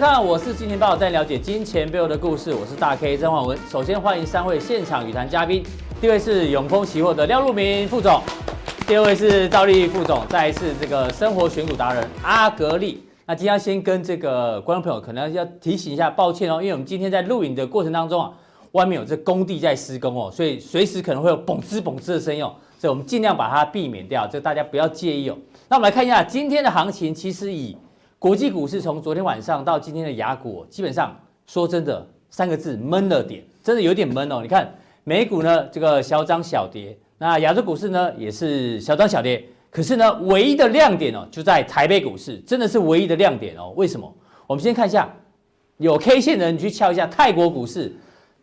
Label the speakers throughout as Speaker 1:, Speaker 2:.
Speaker 1: 看，我是金钱爆，带你了解金钱背后的故事。我是大 K 曾焕文。首先欢迎三位现场语谈嘉宾，第一位是永丰期货的廖路明副总，第二位是兆利副总，再一次这个生活选股达人阿格力。那今天先跟这个观众朋友可能要提醒一下，抱歉哦，因为我们今天在录影的过程当中啊，外面有这工地在施工哦，所以随时可能会有嘣吱嘣吱的声音哦，所以我们尽量把它避免掉，这大家不要介意哦。那我们来看一下今天的行情，其实以国际股市从昨天晚上到今天的亚股，基本上说真的三个字闷了点，真的有点闷哦。你看美股呢，这个小涨小跌，那亚洲股市呢也是小涨小跌，可是呢唯一的亮点哦就在台北股市，真的是唯一的亮点哦。为什么？我们先看一下有 K 线的人，你去敲一下泰国股市，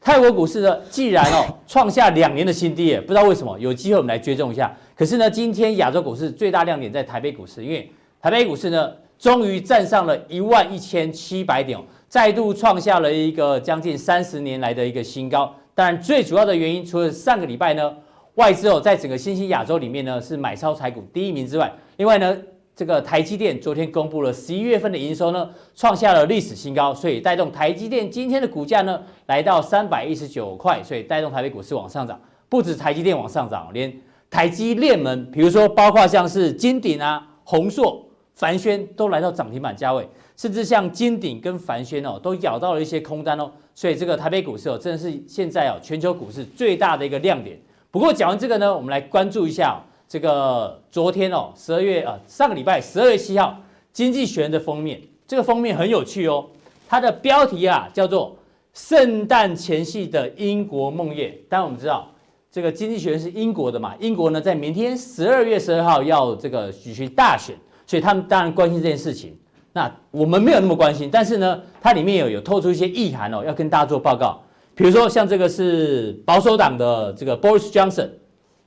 Speaker 1: 泰国股市呢既然哦创下两年的新低，不知道为什么，有机会我们来追踪一下。可是呢，今天亚洲股市最大亮点在台北股市，因为台北股市呢。终于站上了一万一千七百点，再度创下了一个将近三十年来的一个新高。当然，最主要的原因，除了上个礼拜呢，外资哦在整个新兴亚洲里面呢是买超台股第一名之外，另外呢，这个台积电昨天公布了十一月份的营收呢，创下了历史新高，所以带动台积电今天的股价呢来到三百一十九块，所以带动台北股市往上涨。不止台积电往上涨，连台积电们，比如说包括像是金鼎啊、宏硕。凡轩都来到涨停板价位，甚至像金鼎跟凡轩哦，都咬到了一些空单哦，所以这个台北股市哦，真的是现在哦全球股市最大的一个亮点。不过讲完这个呢，我们来关注一下这个昨天哦，十二月啊上个礼拜十二月七号，《经济学人》的封面，这个封面很有趣哦，它的标题啊叫做“圣诞前夕的英国梦魇”。当然我们知道这个《经济学人》是英国的嘛，英国呢在明天十二月十二号要这个举行大选。所以他们当然关心这件事情，那我们没有那么关心，但是呢，它里面有有透出一些意涵哦，要跟大家做报告。比如说像这个是保守党的这个 Boris Johnson，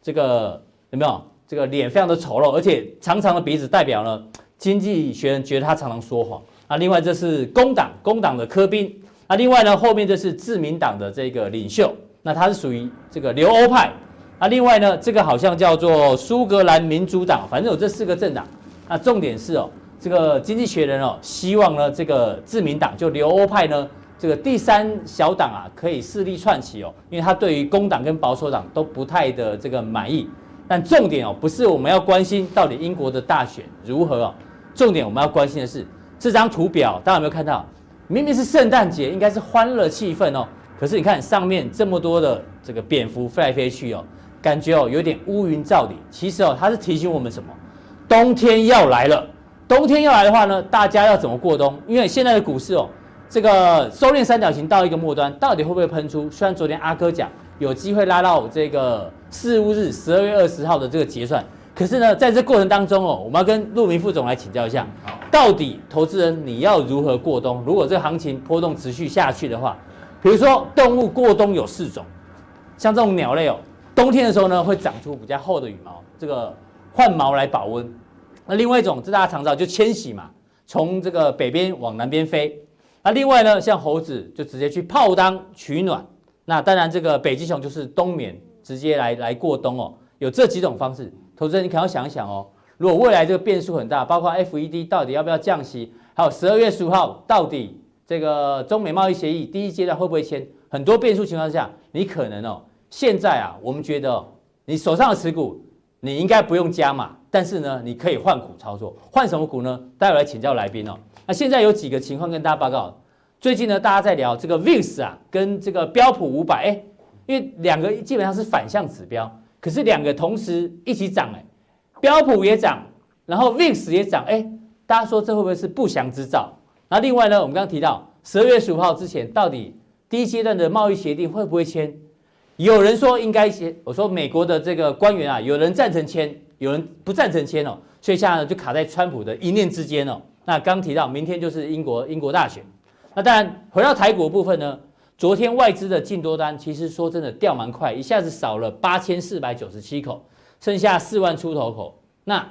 Speaker 1: 这个有没有？这个脸非常的丑陋，而且长长的鼻子代表呢，经济学人觉得他常常说谎。那另外这是工党，工党的柯宾。那另外呢，后面这是自民党的这个领袖，那他是属于这个留欧派。那另外呢，这个好像叫做苏格兰民主党，反正有这四个政党。那重点是哦，这个经济学人哦，希望呢，这个自民党就留欧派呢，这个第三小党啊，可以势力串起哦，因为他对于工党跟保守党都不太的这个满意。但重点哦，不是我们要关心到底英国的大选如何哦，重点我们要关心的是这张图表，大家有没有看到？明明是圣诞节，应该是欢乐气氛哦，可是你看上面这么多的这个蝙蝠飞来飞去哦，感觉哦有点乌云罩顶。其实哦，它是提醒我们什么？冬天要来了，冬天要来的话呢，大家要怎么过冬？因为现在的股市哦，这个收敛三角形到一个末端，到底会不会喷出？虽然昨天阿哥讲有机会拉到这个四五日十二月二十号的这个结算，可是呢，在这过程当中哦，我们要跟陆明副总来请教一下，到底投资人你要如何过冬？如果这个行情波动持续下去的话，比如说动物过冬有四种，像这种鸟类哦，冬天的时候呢会长出比较厚的羽毛，这个换毛来保温。那另外一种，这大家常知道，就迁徙嘛，从这个北边往南边飞。那另外呢，像猴子就直接去泡汤取暖。那当然，这个北极熊就是冬眠，直接来来过冬哦。有这几种方式，投资人你可要想一想哦。如果未来这个变数很大，包括 FED 到底要不要降息，还有十二月十五号到底这个中美贸易协议第一阶段会不会签，很多变数情况下，你可能哦，现在啊，我们觉得哦，你手上的持股，你应该不用加码。但是呢，你可以换股操作，换什么股呢？待会来请教来宾哦。那现在有几个情况跟大家报告。最近呢，大家在聊这个 VIX 啊，跟这个标普五百，哎，因为两个基本上是反向指标，可是两个同时一起涨，哎，标普也涨，然后 VIX 也涨，哎，大家说这会不会是不祥之兆？那另外呢，我们刚刚提到十二月十五号之前，到底第一阶段的贸易协定会不会签？有人说应该签，我说美国的这个官员啊，有人赞成签。有人不赞成签哦，所以现在呢就卡在川普的一念之间哦。那刚提到明天就是英国英国大选，那当然回到台股部分呢，昨天外资的净多单其实说真的掉蛮快，一下子少了八千四百九十七口，剩下四万出头口。那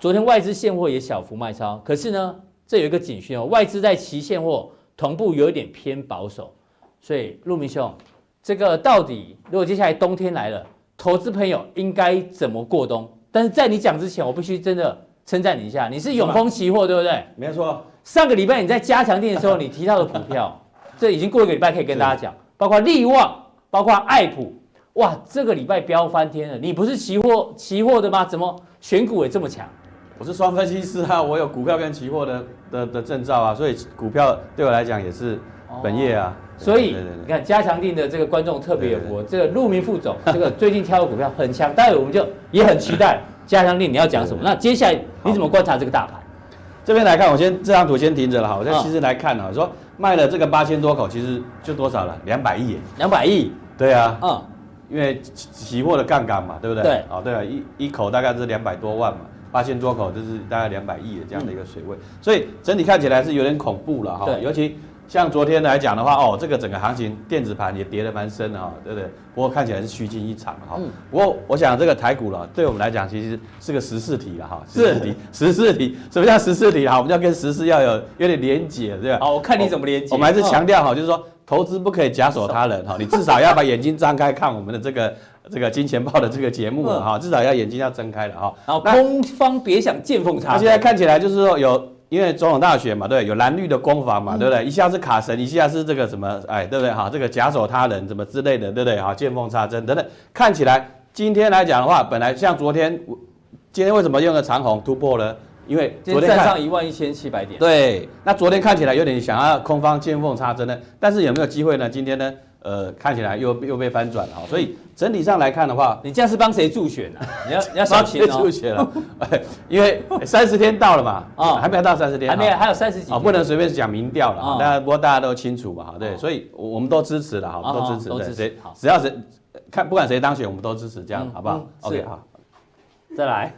Speaker 1: 昨天外资现货也小幅卖超，可是呢这有一个警讯哦，外资在期现货同步有一点偏保守，所以陆明兄。这个到底如果接下来冬天来了，投资朋友应该怎么过冬？但是在你讲之前，我必须真的称赞你一下，你是永丰期货对不对？
Speaker 2: 没错。
Speaker 1: 上个礼拜你在加强店的时候，你提到的股票，这已经过一个礼拜可以跟大家讲，包括力旺，包括爱普，哇，这个礼拜飙翻天了。你不是期货期货的吗？怎么选股也这么强？
Speaker 2: 我是双分析师啊，我有股票跟期货的的的证照啊，所以股票对我来讲也是本业啊。
Speaker 1: 哦、所以你看加强定的这个观众特别有福，这个陆明副总，这个最近挑的股票很强，待会我们就也很期待加强定你要讲什么。那接下来你怎么观察这个大盘？
Speaker 2: 这边来看，我先这张图先停着了哈。我在其实来看哈，说卖了这个八千多口，其实就多少了？两百亿。
Speaker 1: 两百亿。
Speaker 2: 对啊。嗯。因为期货的杠杆嘛，对不对？
Speaker 1: 对。
Speaker 2: 哦，对啊，一一口大概是两百多万嘛。八千多口就是大概两百亿的这样的一个水位，所以整体看起来是有点恐怖了哈。尤其像昨天来讲的话，哦，这个整个行情电子盘也跌得蛮深的哈，对不对？不过看起来是虚惊一场哈。不过我想这个台股了，对我们来讲其实是个十四题了哈。十四题，十四题，什么叫十四题啊？我们要跟十四要有有点连结，对吧？
Speaker 1: 好，我看你怎么连结。
Speaker 2: 我们还是强调哈，就是说投资不可以假手他人哈，你至少要把眼睛张开看我们的这个。这个金钱豹的这个节目哈，至少要眼睛要睁开了哈。
Speaker 1: 然后空方别想见缝插针。
Speaker 2: 那现在看起来就是说有，因为总统大选嘛，对，有蓝绿的攻防嘛，对不对？一下是卡神，一下是这个什么，哎，对不对？哈，这个假手他人什么之类的，对不对？哈，见缝插针等等。看起来今天来讲的话，本来像昨天，今天为什么用个长虹突破呢？因为昨天
Speaker 1: 站上一万一千七百点。
Speaker 2: 对，那昨天看起来有点想要空方见缝插针呢，但是有没有机会呢？今天呢？呃，看起来又又被翻转了哈，所以整体上来看的话，
Speaker 1: 你这样是帮谁助选呢？你要你要小心哦。
Speaker 2: 助选了，因为三十天到了嘛，啊，还没有到三十天，
Speaker 1: 还没有，还有三十几天，
Speaker 2: 不能随便讲民调了。大家不过大家都清楚嘛，哈，对，所以我们都支持了，哈，都支持，都支持。只要谁看，不管谁当选，我们都支持，这样好不好？OK，好，
Speaker 1: 再来。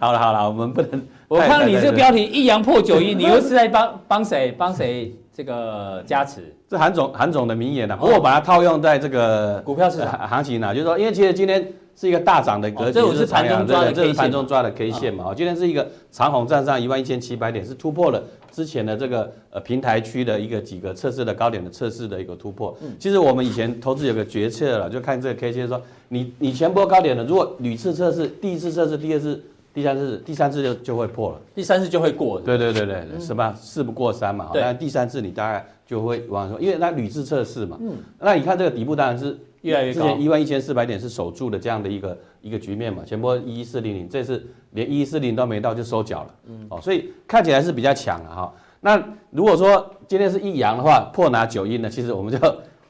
Speaker 2: 好了好了，我们不能。
Speaker 1: 我看到你这个标题一阳破九阴，你又是在帮帮谁帮谁这个加持？
Speaker 2: 这韩总韩总的名言呢，不过把它套用在这个
Speaker 1: 股票市场
Speaker 2: 行情呢，就是说，因为其实今天是一个大涨的格局，
Speaker 1: 这是盘中抓的，
Speaker 2: 这是盘中抓的 K 线嘛。今天是一个长虹站上一万一千七百点，是突破了之前的这个呃平台区的一个几个测试的高点的测试的一个突破。其实我们以前投资有个决策了，就看这个 K 线说，你你前波高点的，如果屡次测试，第一次测试，第二次。第三次，第三次就就会破了，
Speaker 1: 第三次就会过。
Speaker 2: 对对对对，什么事不过三嘛。但第三次你大概就会往上，因为它屡次测试嘛。嗯。那你看这个底部当然是越来越高。之前一万一千四百点是守住的这样的一个一个局面嘛，前波一一四零零，这次连一一四零都没到就收脚了。嗯。哦，所以看起来是比较强了哈。那如果说今天是一阳的话，破拿九阴呢，其实我们就。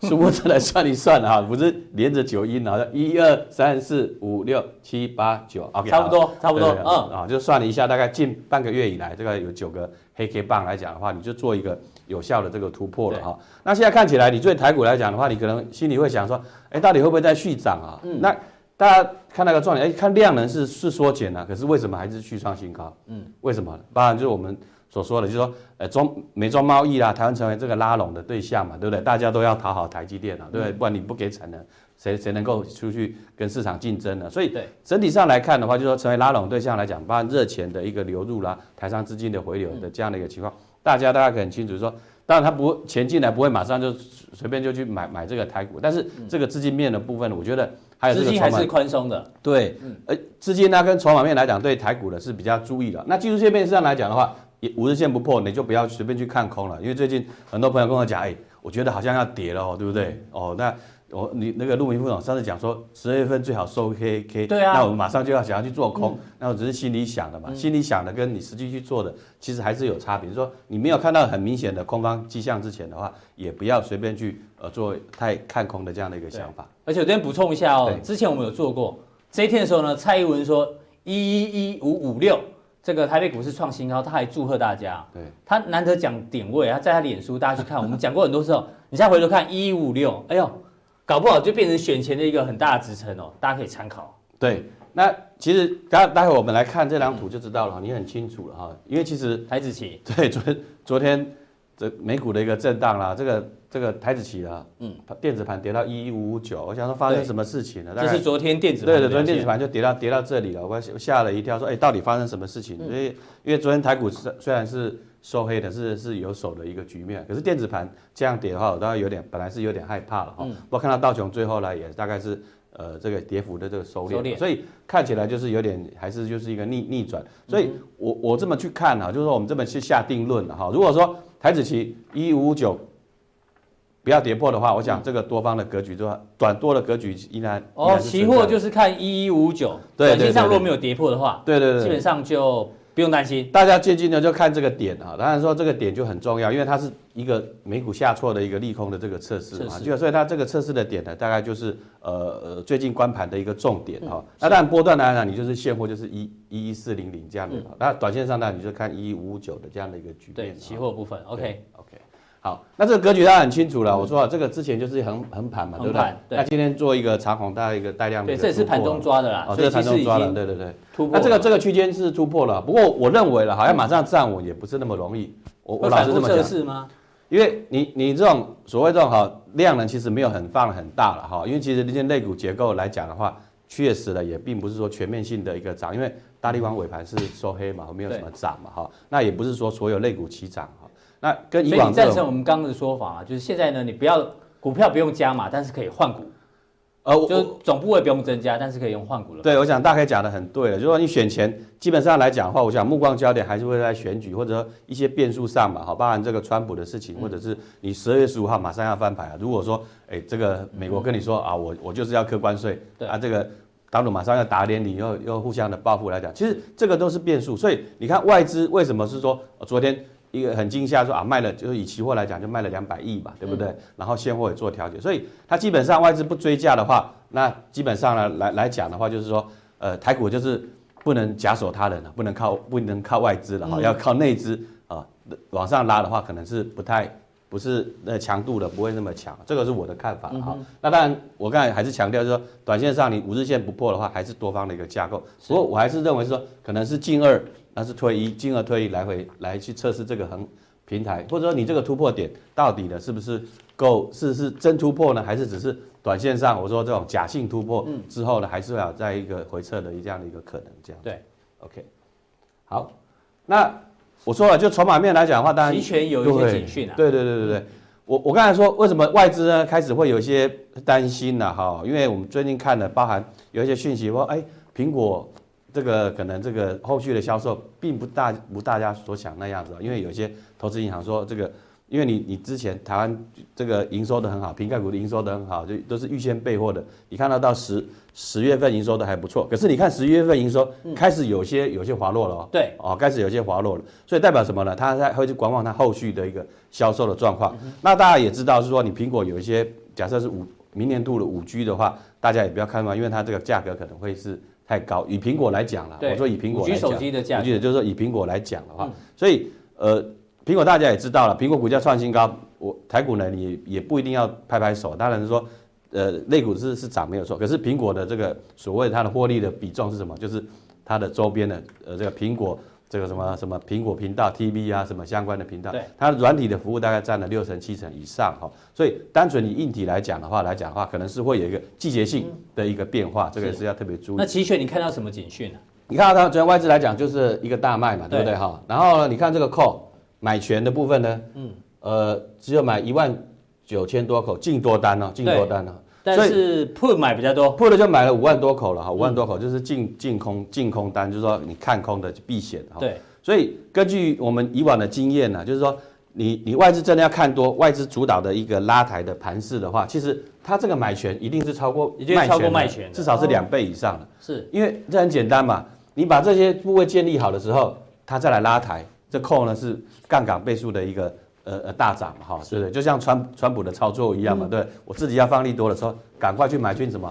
Speaker 2: 数目字来算一算哈，不是连着九阴啊，一二三四五六七八九，OK，
Speaker 1: 差不多，差不多，嗯，
Speaker 2: 啊，就算了一下，大概近半个月以来，这个有九个黑 K 棒来讲的话，你就做一个有效的这个突破了哈。那现在看起来，你对台股来讲的话，你可能心里会想说，哎，到底会不会再续涨啊？嗯，那大家看那个状态，哎，看量能是是缩减了，可是为什么还是续创新高？嗯，为什么？当然就是我们。所说的，就是说，呃，中美中贸易啦，台湾成为这个拉拢的对象嘛，对不对？大家都要讨好台积电啊，对不对？不然你不给产能，谁谁能够出去跟市场竞争呢？所以，整体上来看的话，就是说成为拉拢对象来讲，包括热钱的一个流入啦，台商资金的回流的这样的一个情况，大家大家可能很清楚说，当然他不钱进来不会马上就随便就去买买这个台股，但是这个资金面的部分，我觉得还有
Speaker 1: 资金还是宽松的，
Speaker 2: 对，呃，资金呢跟筹码面来讲，对台股的是比较注意的。那技术线面上来讲的话。也五日线不破，你就不要随便去看空了，因为最近很多朋友跟我讲，哎，我觉得好像要跌了哦，对不对？哦，那我你那个陆明副总上次讲说，十二月份最好收 K K，对啊，那我们马上就要想要去做空，那我只是心里想的嘛，心里想的跟你实际去做的其实还是有差别。就是说你没有看到很明显的空方迹象之前的话，也不要随便去呃做太看空的这样的一个想法。
Speaker 1: 而且我这边补充一下哦，之前我们有做过这一天的时候呢，蔡英文说一一一五五六。这个台北股市创新高，他还祝贺大家。对，他难得讲点位，他在他脸书，大家去看。我们讲过很多次哦，你现在回头看一一五六，哎呦，搞不好就变成选前的一个很大的支撑哦，大家可以参考。
Speaker 2: 对，那其实待待会我们来看这张图就知道了，嗯、你很清楚了哈。因为其实
Speaker 1: 台子期，
Speaker 2: 对，昨天昨天这美股的一个震荡啦，这个这个台子期啊，嗯，电子盘跌到一一五五九，我想说发生什么事情了？
Speaker 1: 这是昨天电子盘
Speaker 2: 对对，昨天电子盘就跌到跌到这里了，我吓了一跳，说哎，到底发生什么事情？所以因为昨天台股虽虽然是收黑的，是是有手的一个局面，可是电子盘这样跌的话，我当然有点本来是有点害怕了哈。不过看到道琼最后呢，也大概是呃这个跌幅的这个收敛，所以看起来就是有点还是就是一个逆逆转。所以我我这么去看哈，就是说我们这么去下定论了哈。如果说台子期一一五五九。不要跌破的话，我想这个多方的格局就短多的格局依然
Speaker 1: 哦。期货就是看一一五九，短线上如果没有跌破的话，
Speaker 2: 对对对，
Speaker 1: 基本上就不用担心。
Speaker 2: 大家最近呢就看这个点啊，当然说这个点就很重要，因为它是一个美股下挫的一个利空的这个测试嘛，就所以它这个测试的点呢，大概就是呃呃最近关盘的一个重点哈。那当然波段来讲，你就是现货就是一一一四零零这样的，那短线上呢你就看一一五五九的这样的一个局面。
Speaker 1: 对，期货部分，OK。
Speaker 2: 好，那这个格局大家很清楚了。我说啊，这个之前就是横横盘嘛，对不对？那今天做一个长红，大概一个带量的。
Speaker 1: 对，这也是盘中抓的啦。
Speaker 2: 哦，这是盘中抓的，对对对。突破。那这个这个区间是突破了，不过我认为了，好像马上站稳也不是那么容易。我我老是这么讲。
Speaker 1: 是吗？
Speaker 2: 因为你你这种所谓这种哈量呢其实没有很放很大了哈，因为其实那些类股结构来讲的话，确实呢也并不是说全面性的一个涨，因为大立光尾盘是收黑嘛，没有什么涨嘛哈。那也不是说所有类股齐涨哈。那跟以往，
Speaker 1: 所以你赞成我们刚刚的说法啊，就是现在呢，你不要股票不用加码，但是可以换股，呃，就总部位不用增加，但是可以用换股了。
Speaker 2: 对，我想大概讲的很对了，就是说你选前基本上来讲的话，我想目光焦点还是会在选举或者说一些变数上嘛，好，包含这个川普的事情，或者是你十二月十五号马上要翻牌啊。如果说，哎，这个美国跟你说啊，我我就是要客关税，对啊，这个当初马上要打脸你，又又互相的报复来讲，其实这个都是变数。所以你看外资为什么是说昨天？一个很惊吓，说啊卖了，就是以期货来讲，就卖了两百亿嘛，对不对？然后现货也做调节，所以它基本上外资不追价的话，那基本上呢来来讲的话，就是说，呃，台股就是不能假手他人了，不能靠不能靠外资了哈，要靠内资啊往上拉的话，可能是不太不是那强度的，不会那么强，这个是我的看法哈。那当然，我刚才还是强调，就是说短线上你五日线不破的话，还是多方的一个架构。不过我还是认为是说，可能是近二。那是推一，进而推一来回来去测试这个横平台，或者说你这个突破点到底呢是不是够是是真突破呢，还是只是短线上我说这种假性突破之后呢，还是要在一个回撤的这样的一个可能这样。
Speaker 1: 对
Speaker 2: ，OK，好，那我说了，就筹码面来讲的话，当然
Speaker 1: 期权有一些警讯啊。
Speaker 2: 对对对对对，我我刚才说为什么外资呢开始会有一些担心呢？哈，因为我们最近看了包含有一些讯息说，哎，苹果。这个可能这个后续的销售并不大如大家所想那样子，因为有些投资银行说这个，因为你你之前台湾这个营收的很好，苹概股的营收的很好，就都是预先备货的。你看到到十十月份营收的还不错，可是你看十一月份营收开始有些有些滑落了哦。
Speaker 1: 对，
Speaker 2: 哦，开始有些滑落了，所以代表什么呢？他在会去观望它后续的一个销售的状况。那大家也知道是说，你苹果有一些假设是五明年度的五 G 的话，大家也不要看嘛，因为它这个价格可能会是。太高，以苹果来讲了，我说以苹果来讲，
Speaker 1: 手机的价格，
Speaker 2: 就是说以苹果来讲的话，所以呃，苹果大家也知道了，苹果股价创新高，我台股呢，你也不一定要拍拍手，当然是说，呃，类股是是涨没有错，可是苹果的这个所谓它的获利的比重是什么？就是它的周边的呃这个苹果。这个什么什么苹果频道 TV 啊，什么相关的频道，对，它软体的服务大概占了六成七成以上哈，所以单纯以硬体来讲的话来讲的话，可能是会有一个季节性的一个变化，这个是。要特别注意。
Speaker 1: 那期权你看到什么警讯呢？
Speaker 2: 你看到它昨天外资来讲就是一个大卖嘛，对。不对哈？然后呢，你看这个 call 买权的部分呢，嗯，呃，只有买一万九千多口净多单哦，净多单哦。
Speaker 1: 但是 put 买比较多
Speaker 2: ，put 就买了五万多口了哈，五万多口就是净净空净空单，就是说你看空的避险哈。
Speaker 1: 对，
Speaker 2: 所以根据我们以往的经验呢，就是说你你外资真的要看多，外资主导的一个拉抬的盘势的话，其实它这个买权一定是超过，
Speaker 1: 已经超过卖权，
Speaker 2: 至少是两倍以上的。
Speaker 1: 是，
Speaker 2: 因为这很简单嘛，你把这些部位建立好的时候，它再来拉抬，这 call 呢是杠杆倍数的一个。呃呃，大涨嘛，哈，对不对？就像川川普的操作一样嘛，对，我自己要放利多的时候，赶快去买进什么，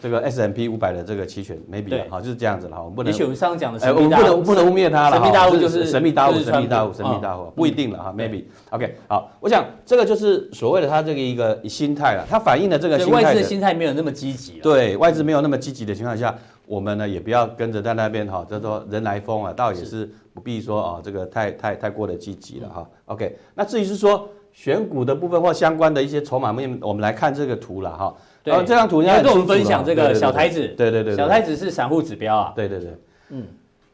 Speaker 2: 这个 S M P 五百的这个期权，没必要，好，就是这样子了，哈，我们不能。
Speaker 1: 也许我们上讲的，
Speaker 2: 哎，我们不能不能污蔑他了，
Speaker 1: 神秘大户就是
Speaker 2: 神秘大户，神秘大户，神秘大户，不一定了哈，maybe。OK，好，我想这个就是所谓的他这个一个心态了，它反映的这个心态。
Speaker 1: 外资的心态没有那么积极。
Speaker 2: 对，外资没有那么积极的情况下，我们呢也不要跟着在那边哈，叫做人来疯啊，倒也是不必说啊，这个太太太过的积极了哈。OK，那至于是说。选股的部分或相关的一些筹码面，我们来看这个图了哈。
Speaker 1: 对，这张图你要跟我们分享这个小台子。
Speaker 2: 对对对，
Speaker 1: 小台子是散户指标啊。
Speaker 2: 对对对，嗯。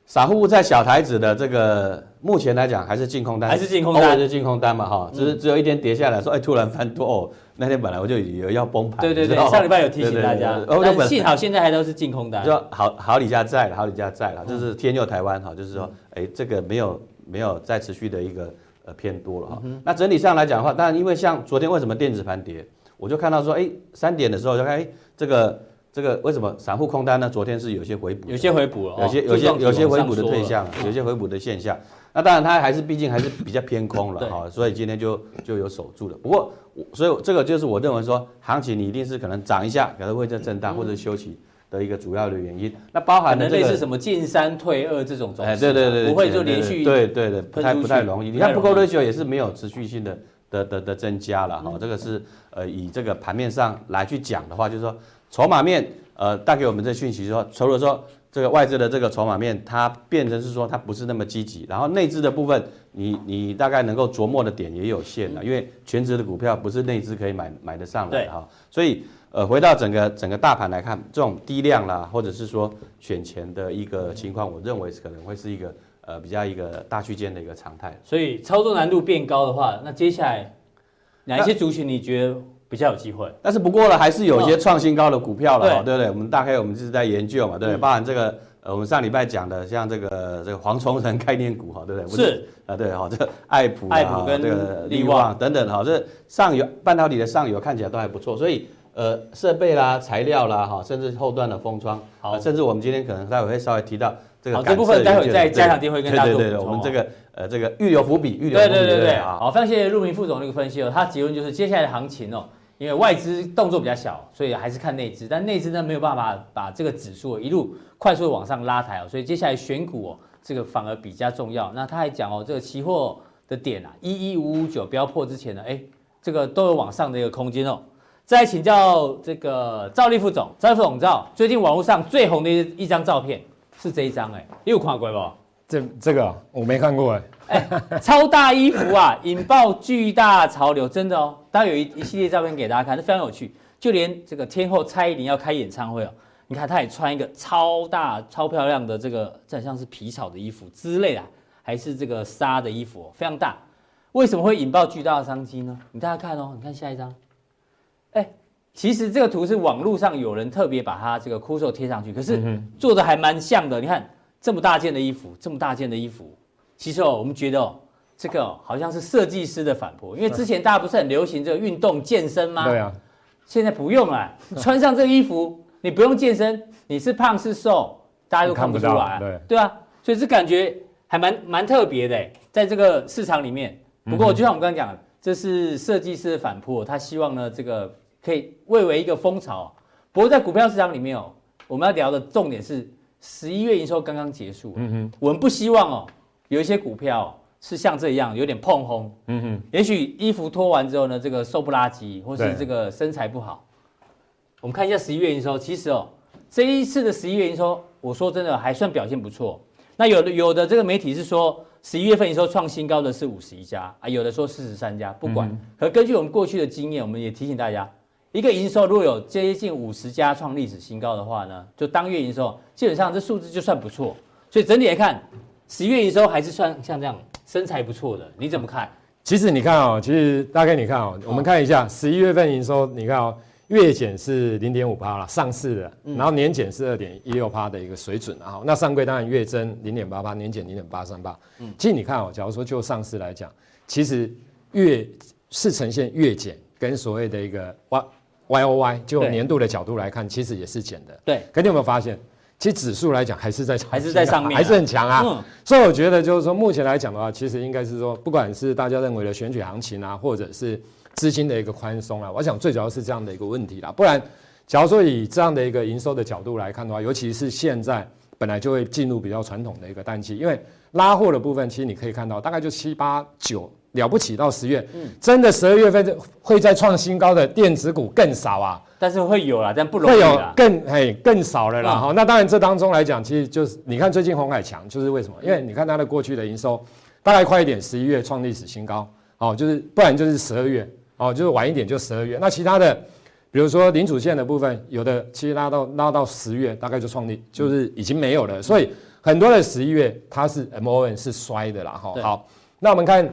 Speaker 2: 散户在小台子的这个目前来讲还是净空单，
Speaker 1: 还是净空单，还
Speaker 2: 是净空单嘛哈，只是只有一天跌下来说，哎，突然翻多哦，那天本来我就以为要崩盘。
Speaker 1: 对对对，上礼拜有提醒大家，但幸好现在还都是净空单。
Speaker 2: 就好好李家在了，好李家在了，就是天佑台湾哈，就是说，哎，这个没有没有再持续的一个呃偏多了哈。那整体上来讲的话，当然因为像昨天为什么电子盘跌，我就看到说，哎，三点的时候就看，哎，这个。这个为什么散户空单呢？昨天是有些回补，
Speaker 1: 有些回补了，
Speaker 2: 有些有些有些回补的退象，有些回补的现象。那当然它还是毕竟还是比较偏空了 哈，所以今天就就有守住了。不过，所以这个就是我认为说，行情你一定是可能涨一下，可能会在震荡或者休息的一个主要的原因。那包含的这个
Speaker 1: 类似什么进三退二这种，
Speaker 2: 哎，对对对，
Speaker 1: 不会就连续
Speaker 2: 对对对，不太不太容易。你看不够 ratio 也是没有持续性的的的的增加了哈。这个是呃以这个盘面上来去讲的话，就是说筹码面。呃，带给我们这讯息说，除了说这个外资的这个筹码面，它变成是说它不是那么积极，然后内资的部分，你你大概能够琢磨的点也有限了，因为全职的股票不是内资可以买买得上来的哈，所以呃，回到整个整个大盘来看，这种低量啦，或者是说选前的一个情况，我认为是可能会是一个呃比较一个大区间的一个常态。
Speaker 1: 所以操作难度变高的话，那接下来哪一些族群你觉得？比较有机会，
Speaker 2: 但是不过呢，还是有一些创新高的股票了，哦，对不对？我们大概我们就是在研究嘛，对不对？包含这个呃，我们上礼拜讲的，像这个这个黄崇仁概念股，哈，对不对？
Speaker 1: 是
Speaker 2: 啊，对，哈，这个爱普、
Speaker 1: 爱普跟这个力旺
Speaker 2: 等等，哈，这上游半导体的上游看起来都还不错，所以呃，设备啦、材料啦，哈，甚至后段的封装，好，甚至我们今天可能待会会稍微提到这个，
Speaker 1: 好，这部分待会再加强电会跟大家对对对，
Speaker 2: 我们这个呃这个预留伏笔，预留
Speaker 1: 对对对对，好，非常谢谢陆明副总那个分析哦，他结论就是接下来的行情哦。因为外资动作比较小，所以还是看内资，但内资呢没有办法把这个指数一路快速的往上拉抬哦，所以接下来选股哦，这个反而比较重要。那他还讲哦，这个期货的点啊，一一五五九不要破之前呢，哎，这个都有往上的一个空间哦。再请教这个赵立副总，赵副总，赵最近网络上最红的一一张照片是这一张哎，你有看过不？
Speaker 3: 这这个我没看过哎。
Speaker 1: 哎，超大衣服啊，引爆巨大潮流，真的哦！当然有一一系列照片给大家看，是非常有趣。就连这个天后蔡依林要开演唱会哦，你看她也穿一个超大、超漂亮的这个，这像是皮草的衣服之类的，还是这个纱的衣服哦，非常大。为什么会引爆巨大的商机呢？你大家看哦，你看下一张。哎，其实这个图是网络上有人特别把它这个酷手贴上去，可是做的还蛮像的。你看这么大件的衣服，这么大件的衣服。其实哦，我们觉得哦，这个好像是设计师的反驳，因为之前大家不是很流行这个运动健身吗？
Speaker 3: 对啊，
Speaker 1: 现在不用了，穿上这个衣服，你不用健身，你是胖是瘦，大家都看不出来，对对啊，所以这感觉还蛮蛮特别的，在这个市场里面。不过就像我们刚刚讲的，这是设计师的反驳，他希望呢这个可以蔚为一个风潮。不过在股票市场里面哦，我们要聊的重点是十一月营收刚刚结束，嗯哼，我们不希望哦。有一些股票是像这样有点碰轰，嗯哼，也许衣服脱完之后呢，这个瘦不拉几，或是这个身材不好。我们看一下十一月营收，其实哦，这一次的十一月营收，我说真的还算表现不错。那有的有的这个媒体是说十一月份营收创新高的是五十一家啊，有的说四十三家，不管。可根据我们过去的经验，我们也提醒大家，一个营收如果有接近五十家创历史新高的话呢，就当月营收基本上这数字就算不错。所以整体来看。十一月营收还是算像这样身材不错的，你怎么看？
Speaker 3: 其实你看哦，其实大概你看哦，我们看一下十一月份营收，你看哦，月减是零点五趴了，上市的，然后年减是二点一六趴的一个水准，然后那上柜当然月增零点八八，年减零点八三八。嗯，其实你看哦，假如说就上市来讲，其实月是呈现月减，跟所谓的一个 Y O Y 就年度的角度来看，其实也是减的。
Speaker 1: 对，
Speaker 3: 可你有没有发现？其实指数来讲还是在
Speaker 1: 还是在上面，
Speaker 3: 还是很强啊。嗯，所以我觉得就是说，目前来讲的话，其实应该是说，不管是大家认为的选举行情啊，或者是资金的一个宽松啊，我想最主要是这样的一个问题啦。不然，假如说以这样的一个营收的角度来看的话，尤其是现在本来就会进入比较传统的一个淡季，因为拉货的部分，其实你可以看到大概就七八九。了不起，到十月，嗯，真的十二月份会再创新高的电子股更少啊，
Speaker 1: 但是会有啦，但不容易
Speaker 3: 会有更嘿更少了啦哈。那当然这当中来讲，其实就是你看最近鸿海强，就是为什么？因为你看它的过去的营收大概快一点，十一月创历史新高，哦，就是不然就是十二月，哦，就是晚一点就十二月。那其他的，比如说零主线的部分，有的其实拉到拉到十月，大概就创立，就是已经没有了。所以很多的十一月它是 MON 是衰的啦，哈。好，那我们看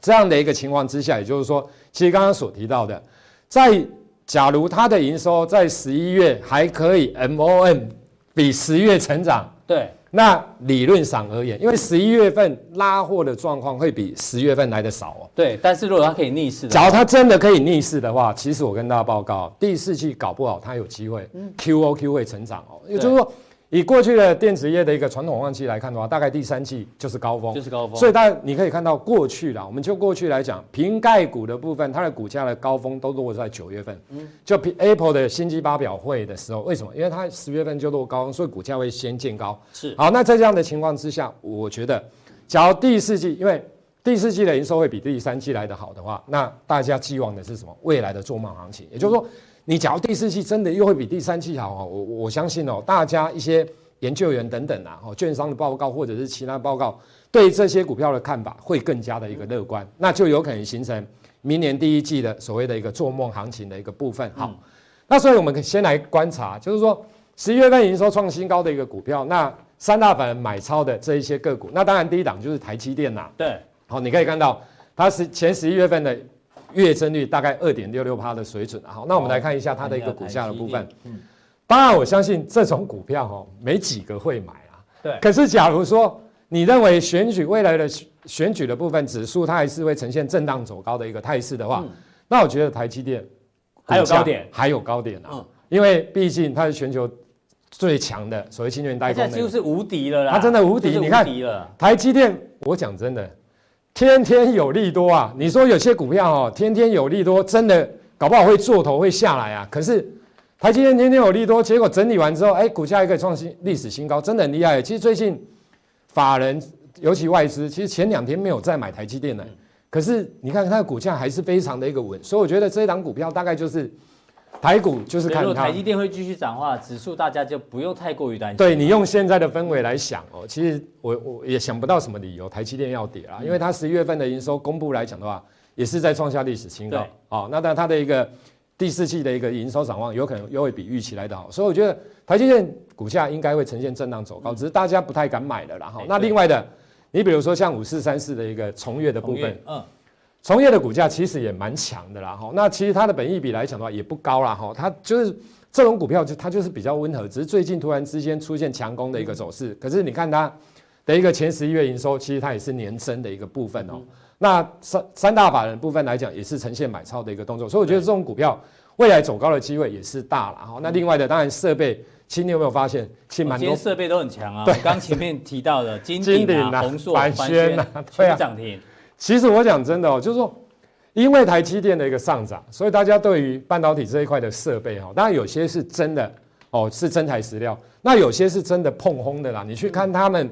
Speaker 3: 这样的一个情况之下，也就是说，其实刚刚所提到的，在假如它的营收在十一月还可以 MON 比十月成长，
Speaker 1: 对。
Speaker 3: 那理论上而言，因为十一月份拉货的状况会比十月份来的少哦。
Speaker 1: 对，但是如果它可以逆势的，
Speaker 3: 假如它真的可以逆势的话，其实我跟大家报告，第四季搞不好它有机会，QOQ 会成长哦。也就是说。以过去的电子业的一个传统旺季来看的话，大概第三季就是高峰，
Speaker 1: 就是高峰。
Speaker 3: 所以大家你可以看到过去啦，我们就过去来讲，瓶盖股的部分，它的股价的高峰都落在九月份。嗯，就 Apple 的新机发表会的时候，为什么？因为它十月份就落高峰，所以股价会先见高。
Speaker 1: 是。
Speaker 3: 好，那在这样的情况之下，我觉得，假如第四季，因为第四季的营收会比第三季来的好的话，那大家寄望的是什么？未来的做梦行情，也就是说。你假如第四季真的又会比第三季好啊，我我相信哦，大家一些研究员等等啊，哦，券商的报告或者是其他报告，对这些股票的看法会更加的一个乐观，那就有可能形成明年第一季的所谓的一个做梦行情的一个部分。好，那所以我们先来观察，就是说十一月份营收创新高的一个股票，那三大法人买超的这一些个股，那当然第一档就是台积电呐。
Speaker 1: 对，
Speaker 3: 好，你可以看到它是前十一月份的。月增率大概二点六六趴的水准，好，那我们来看一下它的一个股价的部分。嗯，当然我相信这种股票哈，没几个会买啊。对。可是假如说你认为选举未来的选举的部分指数它还是会呈现震荡走高的一个态势的话，那我觉得台积电
Speaker 1: 还有高点，
Speaker 3: 还有高点啊。嗯。因为毕竟它是全球最强的所谓晶圆代工，
Speaker 1: 现在几乎是无敌了啦。
Speaker 3: 它真的无敌，你看台积电，我讲真的。天天有利多啊！你说有些股票哦，天天有利多，真的搞不好会做头会下来啊。可是台积电天天有利多，结果整理完之后，哎，股价也可以创新历史新高，真的很厉害。其实最近法人尤其外资，其实前两天没有再买台积电了，可是你看它的股价还是非常的一个稳，所以我觉得这一档股票大概就是。台股就是看它，
Speaker 1: 台积电会继续涨的话，指数大家就不用太过于担心。
Speaker 3: 对，你用现在的氛围来想哦，其实我我也想不到什么理由台积电要跌啊，因为它十一月份的营收公布来讲的话，也是在创下历史新高。哦，那但它的一个第四季的一个营收展望，有可能又会比预期来得好，所以我觉得台积电股价应该会呈现震荡走高，只是大家不太敢买了啦。哈，那另外的，你比如说像五四三四的一个重越的部分，嗯。崇业的股价其实也蛮强的啦，哈，那其实它的本益比来讲的话也不高啦，哈，它就是这种股票就它就是比较温和，只是最近突然之间出现强攻的一个走势。可是你看它的一个前十一月营收，其实它也是年增的一个部分哦。那三三大法人部分来讲，也是呈现买超的一个动作，所以我觉得这种股票未来走高的机会也是大了哈。那另外的当然设备，其实你有没有发现，其实蛮多
Speaker 1: 设备都很强啊。对，刚前面提到的金鼎啊、鸿硕、帆宣啊，全涨停。
Speaker 3: 其实我讲真的哦，就是说，因为台积电的一个上涨，所以大家对于半导体这一块的设备哈，当然有些是真的哦，是真材实料，那有些是真的碰轰的啦。你去看他们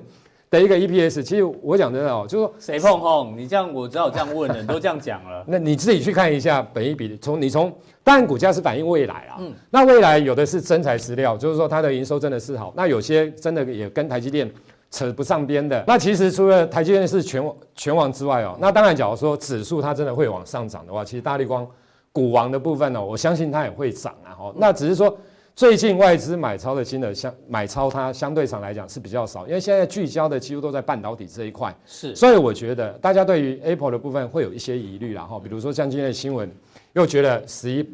Speaker 3: 的一个 EPS，其实我讲真的哦，就是说
Speaker 1: 谁碰轰？你这样我只好这样问了，你都这样讲了。
Speaker 3: 那你自己去看一下本一比，从你从当然股价是反映未来啊，嗯，那未来有的是真材实料，就是说它的营收真的是好，那有些真的也跟台积电。扯不上边的，那其实除了台积电是全网全网之外哦，那当然，假如说指数它真的会往上涨的话，其实大力光股王的部分呢，我相信它也会涨啊。哦，那只是说最近外资买超的金额相买超它相对上来讲是比较少，因为现在聚焦的几乎都在半导体这一块，是，所以我觉得大家对于 Apple 的部分会有一些疑虑啦。哈，比如说像今天的新闻又觉得十一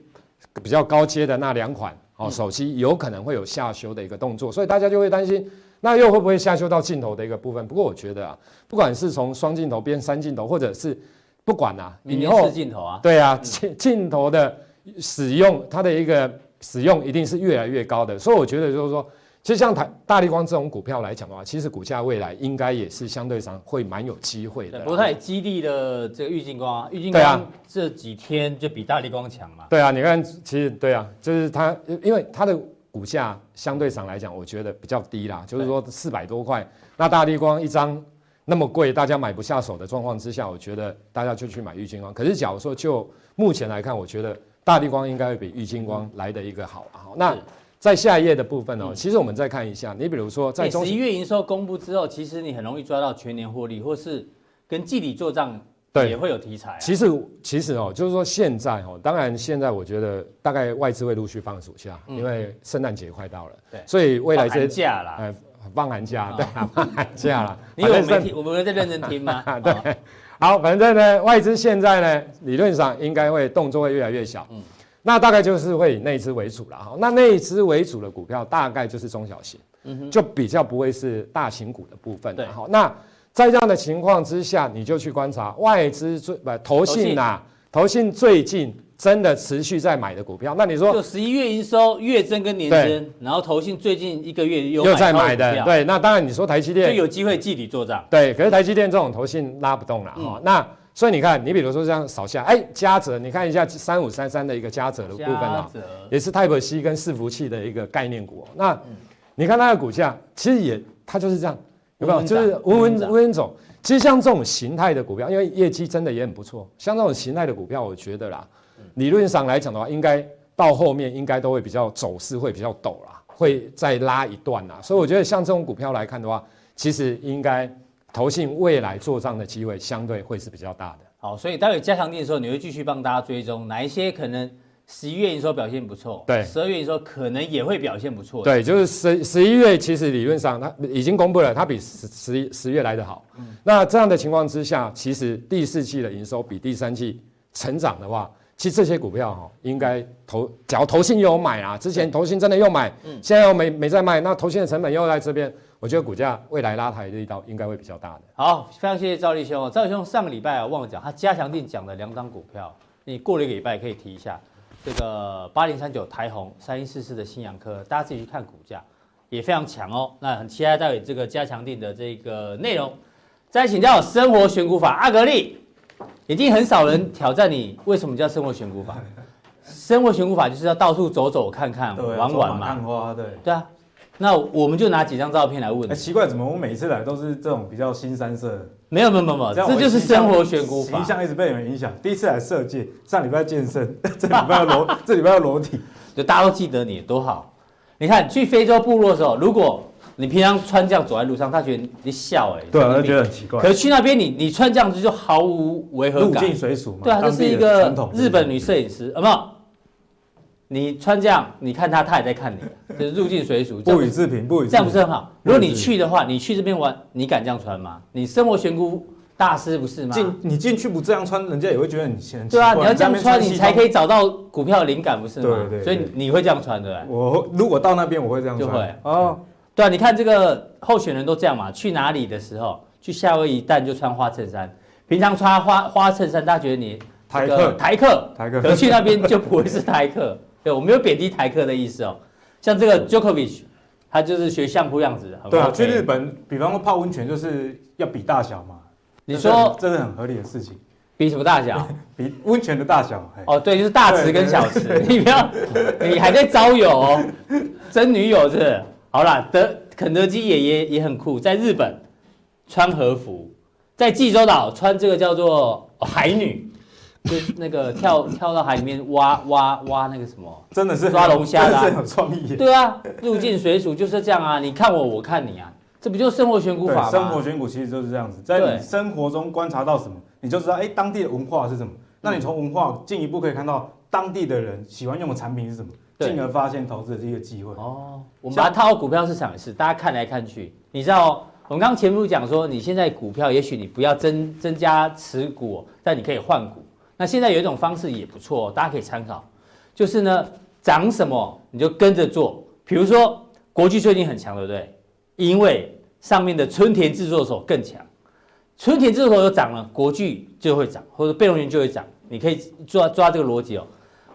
Speaker 3: 比较高阶的那两款哦手机有可能会有下修的一个动作，所以大家就会担心。那又会不会下修到镜头的一个部分？不过我觉得啊，不管是从双镜头变三镜头，或者是不管啊，以后
Speaker 1: 镜头啊，
Speaker 3: 对啊，镜镜头的使用，它的一个使用一定是越来越高的。所以我觉得就是说，其实像台大力光这种股票来讲的话，其实股价未来应该也是相对上会蛮有机会的。
Speaker 1: 不过它也激励了这个玉晶光啊，玉晶光这几天就比大力光强嘛。
Speaker 3: 对啊，你看，其实对啊，就是它，因为它的。股价相对上来讲，我觉得比较低啦，就是说四百多块。那大地光一张那么贵，大家买不下手的状况之下，我觉得大家就去买玉金光。可是假如说就目前来看，我觉得大地光应该会比玉金光来的一个好。好，那在下一页的部分哦，其实我们再看一下，你比如说在十
Speaker 1: 一月营收公布之后，其实你很容易抓到全年获利，或是跟季底做账
Speaker 3: 对
Speaker 1: 也会有题材、啊。
Speaker 3: 其实其实哦，就是说现在哦，当然现在我觉得大概外资会陆续放暑假，嗯、因为圣诞节快到了，
Speaker 1: 对，
Speaker 3: 所以未来这些
Speaker 1: 放假啦，
Speaker 3: 呃，放寒假，哦、对啊，放寒假了。
Speaker 1: 你有没听？我们在认真听吗？
Speaker 3: 对，好，反正呢，外资现在呢，理论上应该会动作会越来越小，嗯，那大概就是会以内资为主了哈。那内资为主的股票，大概就是中小型，嗯哼，就比较不会是大型股的部分。对，好，那。在这样的情况之下，你就去观察外资最不投信呐，投信最近真的持续在买的股票。那你说，
Speaker 1: 就十一月营收月增跟年增，然后投信最近一个月又
Speaker 3: 又在买的，对。那当然你说台积电
Speaker 1: 就有机会季底做账，
Speaker 3: 对。可是台积电这种投信拉不动了哈。那所以你看，你比如说这样扫下，哎，嘉泽，你看一下三五三三的一个嘉泽的部分啊，也是 Type C 跟伺服器的一个概念股。那你看它的股价，其实也它就是这样。有没有？就是温温总，其实像这种形态的股票，因为业绩真的也很不错。像这种形态的股票，我觉得啦，理论上来讲的话，应该到后面应该都会比较走势会比较陡啦，会再拉一段啦。所以我觉得像这种股票来看的话，其实应该投信未来做账的机会相对会是比较大的。
Speaker 1: 好，所以待会加强定的时候，你会继续帮大家追踪哪一些可能。十一月营收表现不错，
Speaker 3: 对，
Speaker 1: 十二月营收可能也会表现不错。
Speaker 3: 对，就是十十一月，其实理论上它已经公布了，它比十十一十月来得好。嗯，那这样的情况之下，其实第四季的营收比第三季成长的话，其实这些股票哈，应该投，假如投信又有买啊，之前投信真的又买，嗯，现在又没没在卖，那投信的成本又在这边，我觉得股价未来拉抬的力道应该会比较大的。
Speaker 1: 好，非常谢谢赵立兄哦，兆立兄上个礼拜啊忘了讲，他加强定讲的两张股票，你过了一个礼拜可以提一下。这个八零三九台红三一四四的新阳科，大家自己去看股价，也非常强哦。那很期待待会这个加强定的这个内容。再请教生活选股法，阿格力，已经很少人挑战你，为什么叫生活选股法？生活选股法就是要到处走走看看，玩玩嘛。看花，对。对啊，那我们就拿几张照片来问。
Speaker 4: 哎，奇怪，怎么我每次来都是这种比较新三色？
Speaker 1: 没有没有没有，这就是生活选股法。
Speaker 4: 形象一直被你们影响。第一次来设计，上礼拜健身，这礼拜要裸，这礼拜要裸体，
Speaker 1: 就大家都记得你多好。你看去非洲部落的时候，如果你平常穿这样走在路上，他觉得你笑哎，
Speaker 4: 对，他觉得很奇怪。
Speaker 1: 可是去那边，你你穿这样子就毫无违和感，
Speaker 4: 入境随俗嘛。
Speaker 1: 对啊，这是一个日本女摄影师，有没有？你穿这样，你看他，他也在看你，就是入境随俗，
Speaker 4: 不予置评，不予
Speaker 1: 这样不是很好？如果你去的话，你去这边玩，你敢这样穿吗？你生活选股大师不是吗？
Speaker 4: 进你进去不这样穿，人家也会觉得你很
Speaker 1: 对啊，你要这样穿，你才可以找到股票的灵感，不是吗？对对。所以你会这样穿的。
Speaker 4: 我如果到那边，我会这样穿。就会
Speaker 1: 哦，对啊，你看这个候选人都这样嘛，去哪里的时候，去夏威夷但就穿花衬衫，平常穿花花衬衫，大家觉得你
Speaker 4: 台客
Speaker 1: 台客
Speaker 4: 台客，
Speaker 1: 可去那边就不会是台客。对，我没有贬低台客的意思哦。像这个 Djokovic，他就是学相扑样子的。
Speaker 4: 对啊，去日本，比方说泡温泉，就是要比大小嘛。
Speaker 1: 你说
Speaker 4: 这是很合理的事情。
Speaker 1: 比什么大小？
Speaker 4: 比温泉的大小。
Speaker 1: 哦，对，就是大池跟小池。你不要，你还在招友哦，真女友是，是？好啦，德肯德基爷爷也很酷，在日本穿和服，在济州岛穿这个叫做海女。就那个跳跳到海里面挖挖挖那个什么，
Speaker 4: 真的是
Speaker 1: 抓龙虾的，
Speaker 4: 有创意。
Speaker 1: 对啊，入境水煮就是这样啊，你看我，我看你啊，这不就是生活选股法吗？
Speaker 4: 生活选股其实就是这样子，在你生活中观察到什么，你就知道哎，当地的文化是什么。那你从文化进一步可以看到当地的人喜欢用的产品是什么，进而发现投资的这个机会。
Speaker 1: 哦，我们把它套到股票市场也是，大家看来看去，你知道，我们刚刚前面讲说，你现在股票也许你不要增增加持股，但你可以换股。那现在有一种方式也不错，大家可以参考，就是呢，涨什么你就跟着做。比如说国巨最近很强，对不对？因为上面的春田制作所更强，春田制作所有涨了，国巨就会涨，或者被动元就会涨。你可以抓抓这个逻辑哦。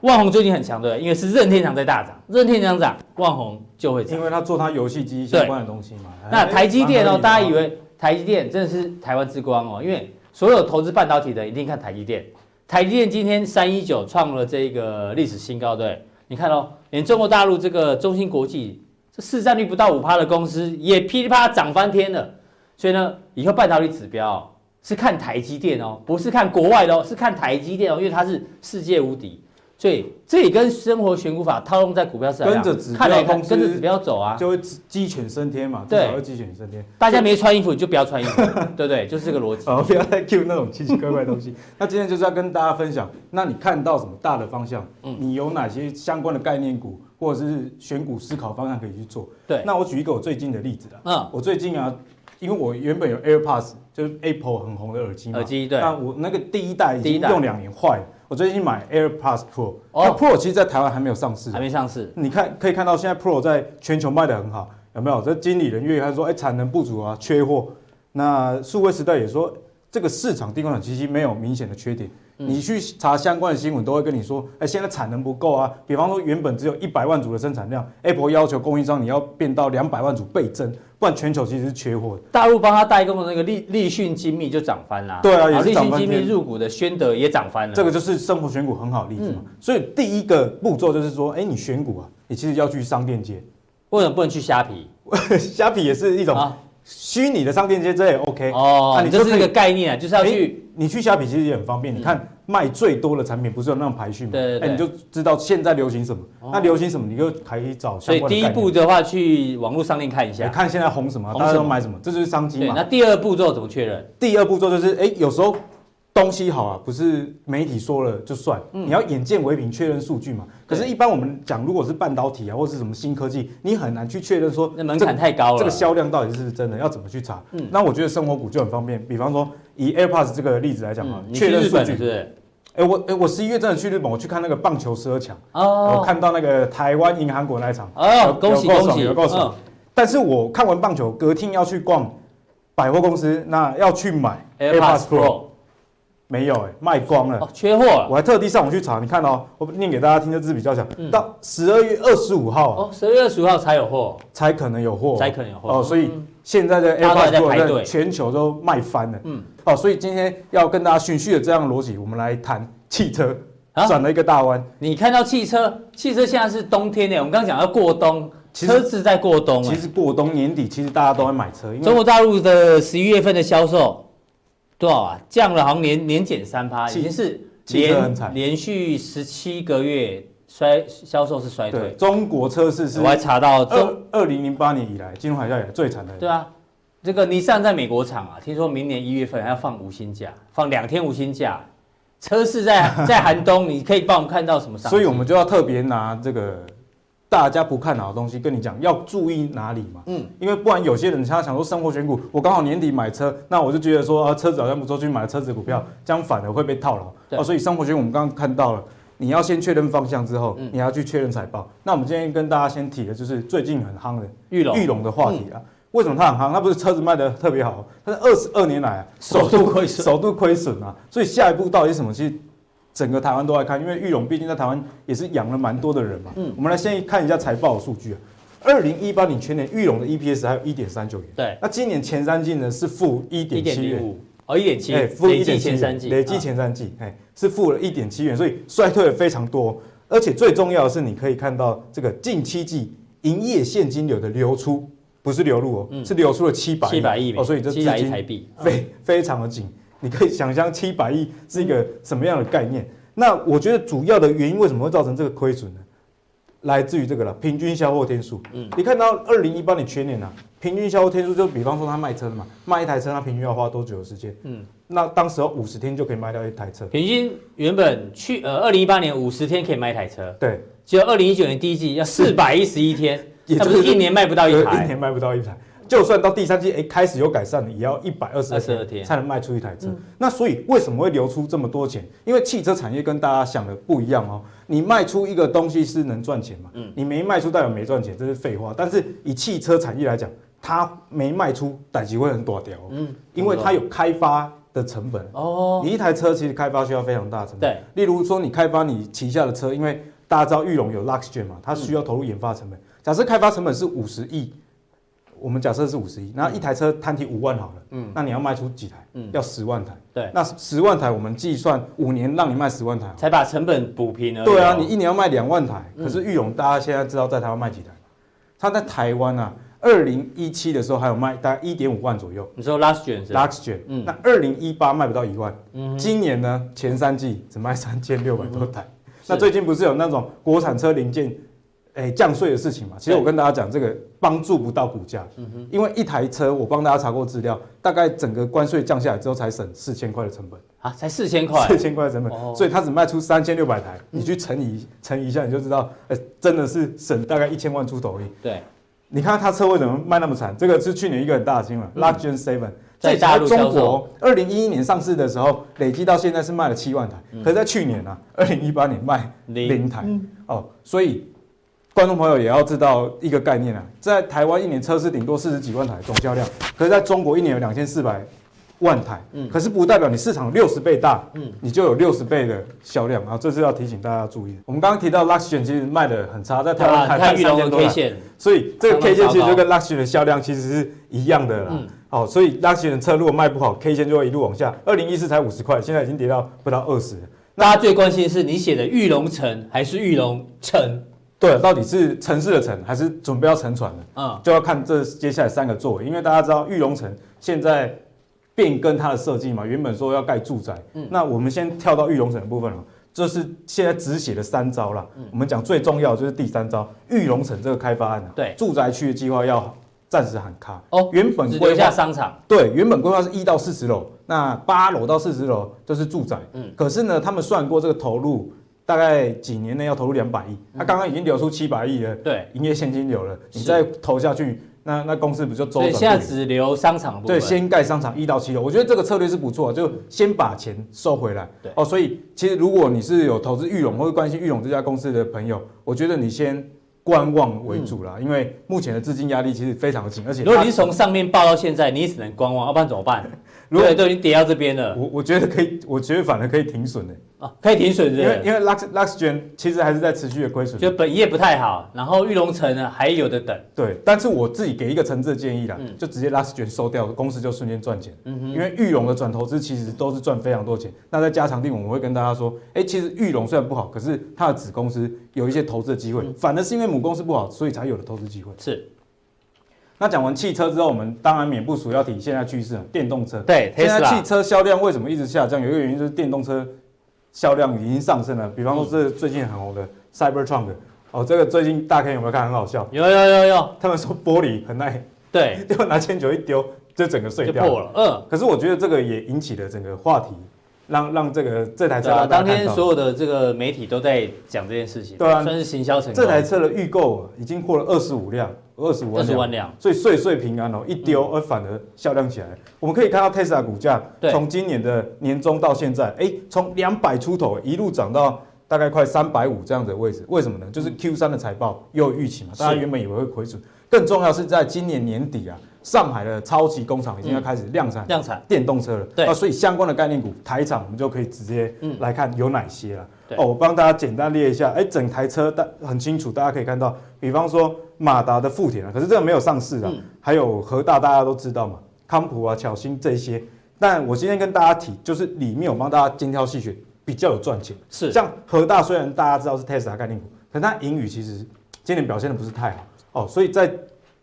Speaker 1: 万宏最近很强，对不对？因为是任天堂在大涨，任天堂涨，万宏就会涨。
Speaker 4: 因为他做他游戏机相关的东西嘛。
Speaker 1: 那台积电哦，大家以为台积电真的是台湾之光哦，因为所有投资半导体的一定看台积电。台积电今天三一九创了这个历史新高，对，你看哦，连中国大陆这个中芯国际，这市占率不到五趴的公司也噼里啪啦涨翻天了。所以呢，以后半导体指标是看台积电哦，不是看国外的哦，是看台积电哦，因为它是世界无敌。所以这也跟生活选股法套用在股票市场，
Speaker 4: 跟着指标
Speaker 1: 跟着指标走啊，
Speaker 4: 就会鸡犬升天嘛，对会鸡犬升天。
Speaker 1: 大家没穿衣服你就不要穿衣服，对不对？就是这个逻辑。
Speaker 4: 哦，不要再 Q 那种奇奇怪怪的东西。那今天就是要跟大家分享，那你看到什么大的方向？嗯，你有哪些相关的概念股，或者是选股思考方向可以去做？
Speaker 1: 对。
Speaker 4: 那我举一个我最近的例子啦。
Speaker 1: 嗯。
Speaker 4: 我最近啊，因为我原本有 AirPods，就是 Apple 很红的耳机嘛。
Speaker 1: 耳机对。
Speaker 4: 那我那个第一代已经用两年坏了。我最近买 AirPods Pro，那 Pro 其实，在台湾还没有上市，
Speaker 1: 还没上市。
Speaker 4: 你看可以看到，现在 Pro 在全球卖的很好，有没有？这经理人越看说，哎，产能不足啊，缺货。那数位时代也说，这个市场低功能机器没有明显的缺点。你去查相关的新闻，都会跟你说，哎，现在产能不够啊。比方说，原本只有一百万组的生产量，Apple 要求供应商你要变到两百万组倍增。不然全球其实是缺货的。
Speaker 1: 大陆帮他代工的那个立立讯精密就涨翻了。
Speaker 4: 对啊，
Speaker 1: 立讯精密入股的宣德也涨翻了。
Speaker 4: 这个就是生活选股很好的例子嘛。嗯、所以第一个步骤就是说，哎，你选股啊，你其实要去商店街。
Speaker 1: 为什么不能去虾皮？
Speaker 4: 虾皮也是一种虚拟的商店街，这也 OK。
Speaker 1: 哦，那你这是一个概念啊，就是要去。
Speaker 4: 你去虾皮其实也很方便，你看。卖最多的产品不是有那种排序吗？
Speaker 1: 对对对，
Speaker 4: 哎，你就知道现在流行什么，哦、那流行什么，你就可以找相关的。
Speaker 1: 所以第一步的话，去网络商店看一下，
Speaker 4: 看现在红什么，大家都买什么，这就是商机嘛。
Speaker 1: 那第二步骤怎么确认？
Speaker 4: 第二步骤就是，哎，有时候东西好啊，不是媒体说了就算，嗯、你要眼见为凭，确认数据嘛。可是，一般我们讲，如果是半导体啊，或是什么新科技，你很难去确认说，
Speaker 1: 那门槛太高了，
Speaker 4: 这个销量到底是不是真的？要怎么去查？嗯，那我觉得生活股就很方便，比方说以 AirPods 这个例子来讲啊，确认数据。哎，我哎，我十一月真的去日本，我去看那个棒球十二强。哦，我看到那个台湾赢韩国那一场。
Speaker 1: 哦，恭喜恭喜，
Speaker 4: 有够爽。但是我看完棒球，隔天要去逛百货公司，那要去买 AirPods Pro，没有哎，卖光了，
Speaker 1: 缺货了。
Speaker 4: 我还特地上网去查，你看哦，我念给大家听，这字比较小，到十二月二十五号
Speaker 1: 哦，十二月二十五号才有货，
Speaker 4: 才可能有货，
Speaker 1: 才可能有货
Speaker 4: 哦，所以。现在的 AirPods Pro 全球都卖翻了，嗯，哦，所以今天要跟大家循序的这样的逻辑，我们来谈汽车，转了一个大弯。
Speaker 1: 你看到汽车，汽车现在是冬天呢，我们刚刚讲要过冬，车子在过冬。
Speaker 4: 其实过冬年底，其实大家都会买车。
Speaker 1: 中国大陆的十一月份的销售多少啊？降了，好像年年减三趴，已经是连连续十七个月。衰销售是衰退，对，
Speaker 4: 中国车市是，
Speaker 1: 我还查到二
Speaker 4: 二零零八年以来金融海啸以来最惨的。
Speaker 1: 对啊，这个尼桑在美国厂啊，听说明年一月份还要放无薪假，放两天无薪假。车市在 在寒冬，你可以帮我们看到什么？
Speaker 4: 所以我们就要特别拿这个大家不看好的东西跟你讲，要注意哪里嘛？嗯，因为不然有些人他想说生活选股，我刚好年底买车，那我就觉得说啊车子好像不错，去买了车子股票，这样反而会被套牢。对哦，所以生活选股我们刚刚看到了。你要先确认方向之后，嗯、你要去确认财报。那我们今天跟大家先提的就是最近很夯的玉龙玉龙的话题啊。嗯、为什么它很夯？它不是车子卖的特别好，它是二十二年来啊首度亏损，首度亏损啊。所以下一步到底什么？其实整个台湾都在看，因为裕隆毕竟在台湾也是养了蛮多的人嘛。嗯，我们来先看一下财报的数据啊。二零一八年全年裕隆的 EPS 还有一点三九元。
Speaker 1: 对，
Speaker 4: 那今年前三季呢是负一点七元。
Speaker 1: 哦，一点七，
Speaker 4: 负一点七元，累计前三季，哎，是负了一点七元，所以衰退了非常多。而且最重要的是，你可以看到这个近七季。营业现金流的流出，不是流入哦，是流出了七百
Speaker 1: 七百亿
Speaker 4: 哦，所以这资金台币非非常的紧。你可以想象七百亿是一个什么样的概念？那我觉得主要的原因为什么会造成这个亏损呢？来自于这个了，平均销货天数。嗯，你看到二零一八年全年啊。平均销货天数就比方说他卖车的嘛，卖一台车他平均要花多久的时间？嗯，那当时五十天就可以卖掉一台车。
Speaker 1: 平均原本去呃二零一八年五十天可以卖一台车，
Speaker 4: 对，
Speaker 1: 结果二零一九年第一季要四百一十一天，也就是一年卖不到一台，
Speaker 4: 一年卖不到一台。就算到第三季哎开始有改善了，也要一百二十二天才能卖出一台车。嗯、那所以为什么会流出这么多钱？因为汽车产业跟大家想的不一样哦。你卖出一个东西是能赚钱嘛？嗯，你没卖出代表没赚钱，这是废话。但是以汽车产业来讲，它没卖出，等级会很大条。嗯，因为它有开发的成本。哦，你一台车其实开发需要非常大的成本。对，例如说你开发你旗下的车，因为大家知道裕隆有 Luxgen 嘛，它需要投入研发成本。假设开发成本是五十亿。我们假设是五十亿，那一台车摊提五万好了，嗯，那你要卖出几台？嗯，要十万台。对，那十万台我们计算五年让你卖十万台，
Speaker 1: 才把成本补平了。
Speaker 4: 对啊，你一年要卖两万台，可是裕勇大家现在知道在台湾卖几台？他在台湾啊，二零一七的时候还有卖大概一点五万左右。
Speaker 1: 你说 Luxgen 是
Speaker 4: Luxgen，嗯，那二零一八卖不到一万，嗯，今年呢前三季只卖三千六百多台。那最近不是有那种国产车零件？哎，降税的事情嘛，其实我跟大家讲，这个帮助不到股价，因为一台车我帮大家查过资料，大概整个关税降下来之后才省四千块的成本。
Speaker 1: 啊，才四千块，
Speaker 4: 四千块的成本，所以它只卖出三千六百台，你去乘以乘以一下，你就知道，哎，真的是省大概一千万出头而已。
Speaker 1: 对，
Speaker 4: 你看它车为什么卖那么惨？这个是去年一个很大的新闻，Luxgen Seven
Speaker 1: 在大陆
Speaker 4: 中国二零一一年上市的时候，累计到现在是卖了七万台，可是在去年啊，二零一八年卖零。台，哦，所以。观众朋友也要知道一个概念啊，在台湾一年车市顶多四十几万台总销量，可是在中国一年有两千四百万台，嗯，可是不代表你市场六十倍大，嗯，你就有六十倍的销量啊，这是要提醒大家注意的。我们刚刚提到 Luxgen 其实卖的很差，在台湾台
Speaker 1: 玉龙的 K 线，
Speaker 4: 所以这个 K 线其实就跟 Luxgen 的销量其实是一样的啦。嗯，好，所以 Luxgen 的车如果卖不好，K 线就会一路往下。二零一四才五十块，现在已经跌到不到二十。
Speaker 1: 大家最关心的是你写的玉龙城还是玉龙城？
Speaker 4: 对，到底是城市的城还是准备要沉船了？嗯，就要看这接下来三个座位，因为大家知道玉龙城现在变更它的设计嘛，原本说要盖住宅，嗯，那我们先跳到玉龙城的部分了，这是现在只写了三招了，嗯，我们讲最重要的就是第三招，玉龙城这个开发案，
Speaker 1: 对，
Speaker 4: 住宅区的计划要暂时喊卡。哦，原本
Speaker 1: 规划商场，
Speaker 4: 对，原本规划是一到四十楼，那八楼到四十楼就是住宅，嗯，可是呢，他们算过这个投入。大概几年内要投入两百亿，他刚刚已经流出七百亿了，
Speaker 1: 对，
Speaker 4: 营业现金流了，你再投下去，那那公司不就周转？
Speaker 1: 对，现在只留商场部分。
Speaker 4: 对，先盖商场一到七楼，我觉得这个策略是不错，就先把钱收回来。对，哦，所以其实如果你是有投资玉龙或者关心玉龙这家公司的朋友，我觉得你先观望为主啦，因为目前的资金压力其实非常的紧，而且
Speaker 1: 如果你从上面报到现在，你也只能观望，要不然怎么办？如果都已经跌到这边了，
Speaker 4: 我我觉得可以，我觉得反而可以停损的。
Speaker 1: 啊，可以停损，
Speaker 4: 因为因为 Lux Luxgen 其实还是在持续的亏损，
Speaker 1: 就本业不太好，然后玉龙城呢还有的等。
Speaker 4: 对，但是我自己给一个诚挚的建议啦，嗯、就直接 Luxgen 收掉，公司就瞬间赚钱。嗯哼，因为玉龙的转投资其实都是赚非常多钱。那在加长定，我们会跟大家说，哎、欸，其实玉龙虽然不好，可是它的子公司有一些投资的机会，嗯、反而是因为母公司不好，所以才有了投资机会。
Speaker 1: 是。
Speaker 4: 那讲完汽车之后，我们当然免不俗要提现在趋势，电动车。
Speaker 1: 对，
Speaker 4: 现在汽车销量为什么一直下降？有一个原因就是电动车。销量已经上升了，比方说是最近很红的 Cybertruck，哦，这个最近大家有没有看？很好笑。
Speaker 1: 有有有有，
Speaker 4: 他们说玻璃很耐，
Speaker 1: 对，
Speaker 4: 就拿铅球一丢，就整个碎掉
Speaker 1: 破了。嗯，
Speaker 4: 可是我觉得这个也引起了整个话题，让让这个这台车、
Speaker 1: 啊，当天所有的这个媒体都在讲这件事情，
Speaker 4: 对啊，
Speaker 1: 算是行销成功。
Speaker 4: 这台车的预购已经过了二十五辆。二十五万辆，万辆，所以岁岁平安哦，一丢而反而销量起来。嗯、我们可以看到 Tesla 股价从今年的年中到现在，哎，从两百出头一路涨到大概快三百五这样的位置。为什么呢？就是 Q 三的财报又有预期嘛，大家原本以为会亏损。更重要是在今年年底啊，上海的超级工厂已经要开始量产量产电动车了。对啊，所以相关的概念股台厂我们就可以直接来看有哪些了。对哦，我帮大家简单列一下，哎，整台车大很清楚，大家可以看到，比方说。马达的富田啊，可是这个没有上市的，嗯、还有和大大家都知道嘛，康普啊、巧星这些。但我今天跟大家提，就是里面我帮大家精挑细选，比较有赚钱。是像和大，虽然大家知道是 Tesla 概念股，可是它盈余其实今年表现的不是太好哦。所以在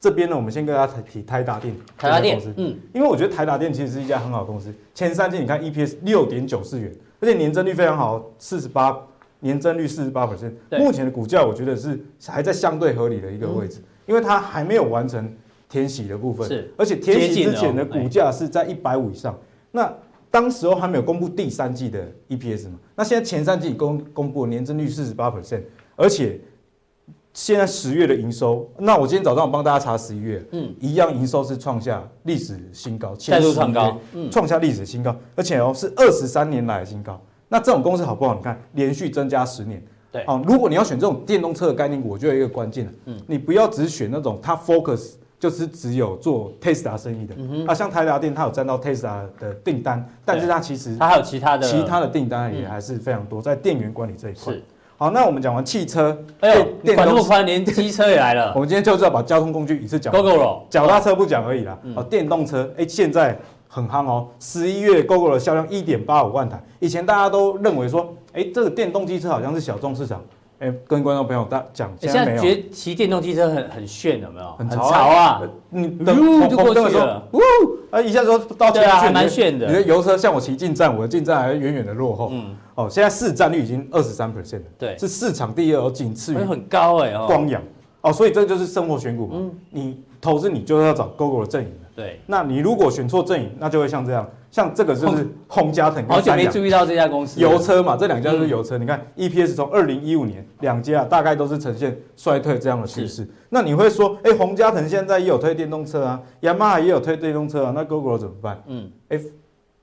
Speaker 4: 这边呢，我们先跟大家提台达电。
Speaker 1: 台达电，嗯，
Speaker 4: 因为我觉得台达电其实是一家很好的公司，前三季你看 EPS 六点九四元，而且年增率非常好，四十八。年增率四十八 percent，目前的股价我觉得是还在相对合理的一个位置，嗯、因为它还没有完成填息的部分，是，而且填息之前的股价是在一百五以上。那当时候还没有公布第三季的 EPS 嘛？那现在前三季公公布年增率四十八 percent，而且现在十月的营收，那我今天早上我帮大家查十一月，嗯，一样营收是创下历史新高，
Speaker 1: 再度创高，
Speaker 4: 嗯，创下历史新高，而且哦是二十三年来的新高。那这种公司好不好？你看，连续增加十年。对，哦，如果你要选这种电动车的概念股，我觉得有一个关键，嗯，你不要只选那种它 focus 就是只有做 Tesla 生意的。嗯哼。啊，像台达电，它有占到 Tesla 的订单，但是它其实
Speaker 1: 它还有其他的
Speaker 4: 其他的订单也还是非常多，在电源管理这一块。是。好，那我们讲完汽车，
Speaker 1: 哎呦，管那么宽，连机车也来了。
Speaker 4: 我们今天就是要把交通工具一次讲。
Speaker 1: 够够了，
Speaker 4: 脚踏车不讲而已啦。哦，电动车，哎，现在。很夯哦，十一月 Gogoro 的销量一点八五万台。以前大家都认为说，哎，这个电动机车好像是小众市场，哎，跟观众朋友大讲，
Speaker 1: 现在。觉得骑电动机车很很炫，有没有？
Speaker 4: 很潮啊！
Speaker 1: 你等红灯的时候，
Speaker 4: 呜，啊，一下子到前面，
Speaker 1: 还蛮炫的。
Speaker 4: 你的油车像我骑进站，我的进站还远远的落后。嗯，哦，现在市占率已经二十三 percent 了，
Speaker 1: 对，
Speaker 4: 是市场第二，哦，仅次于
Speaker 1: 很高哎，
Speaker 4: 光阳。哦，所以这就是生活选股嘛。你投资你就是要找 Gogoro 的阵营。
Speaker 1: 对，
Speaker 4: 那你如果选错阵营，那就会像这样，像这个就是洪家腾，
Speaker 1: 好久没注意到这家公司，
Speaker 4: 油车嘛，这两家都是油车。嗯、你看 EPS 从二零一五年两家大概都是呈现衰退这样的趋势。那你会说，哎，宏佳腾现在也有推电动车啊，雅马哈也有推电动车啊，那 Gogoro 怎么办？嗯，哎，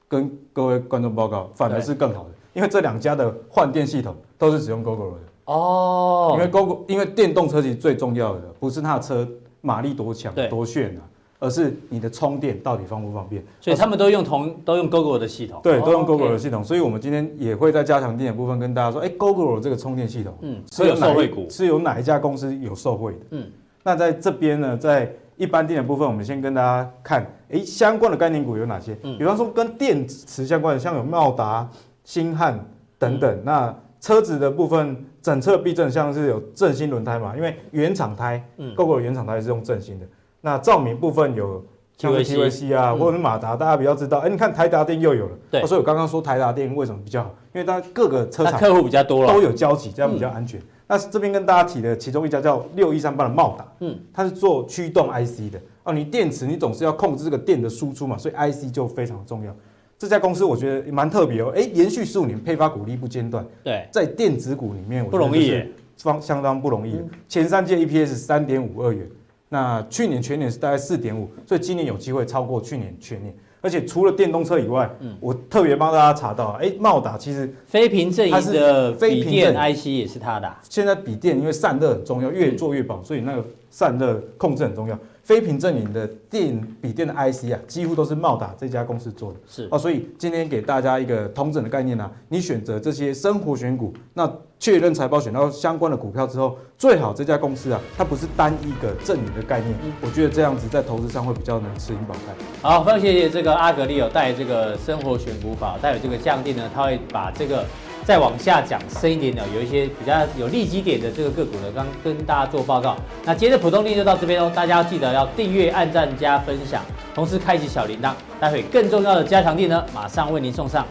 Speaker 4: 跟各位观众报告，反而是更好的，因为这两家的换电系统都是使用 Gogoro 的。哦，因为 Gogoro 因为电动车其实最重要的不是它的车马力多强多炫啊。而是你的充电到底方不方便？
Speaker 1: 所以他们都用同都用 Gogoro 的系统，
Speaker 4: 对，都用 Gogoro 的系统。所以我们今天也会在加强电的部分跟大家说，哎，Gogoro 这个充电系统，
Speaker 1: 嗯，是有受惠股，
Speaker 4: 是有哪一家公司有受惠的？嗯，那在这边呢，在一般电的部分，我们先跟大家看，哎，相关的概念股有哪些？嗯，比方说跟电池相关的，像有茂达、星汉等等。那车子的部分，整车避震像是有正新轮胎嘛？因为原厂胎，嗯，Gogoro 原厂胎是用正新的。那照明部分有像 TVC 啊，或者是马达，大家比较知道。哎，你看台达电又有了。对。所以我刚刚说台达电为什么比较好？因为它各个车厂
Speaker 1: 客户比较多了，
Speaker 4: 都有交集，这样比较安全。那这边跟大家提的其中一家叫六一三八的茂达，嗯，它是做驱动 IC 的。哦，你电池你总是要控制这个电的输出嘛，所以 IC 就非常重要。这家公司我觉得蛮特别哦，哎，连续十五年配发股利不间断。
Speaker 1: 对。
Speaker 4: 在电子股里面，
Speaker 1: 不容易，
Speaker 4: 方相当不容易。前三届 EPS 三点五二元。那去年全年是大概四点五，所以今年有机会超过去年全年。而且除了电动车以外，嗯，我特别帮大家查到，哎，茂达其实
Speaker 1: 非屏阵营的笔电 IC 也是它的。
Speaker 4: 现在笔电因为散热很重要，越做越薄，所以那个散热控制很重要。非屏阵营的电笔电的 IC 啊，几乎都是茂达这家公司做的。是哦，所以今天给大家一个通整的概念啊，你选择这些生活选股，那确认财报选到相关的股票之后，最好这家公司啊，它不是单一个阵营的概念。嗯，我觉得这样子在投资上会比较能吃盈保泰。
Speaker 1: 好，非常谢谢这个阿格力有带这个生活选股法，带有这个降定呢，他会把这个。再往下讲深一点的，有一些比较有利基点的这个个股呢，刚跟大家做报告。那接着普通店就到这边哦，大家要记得要订阅、按赞、加分享，同时开启小铃铛。待会更重要的加强店呢，马上为您送上。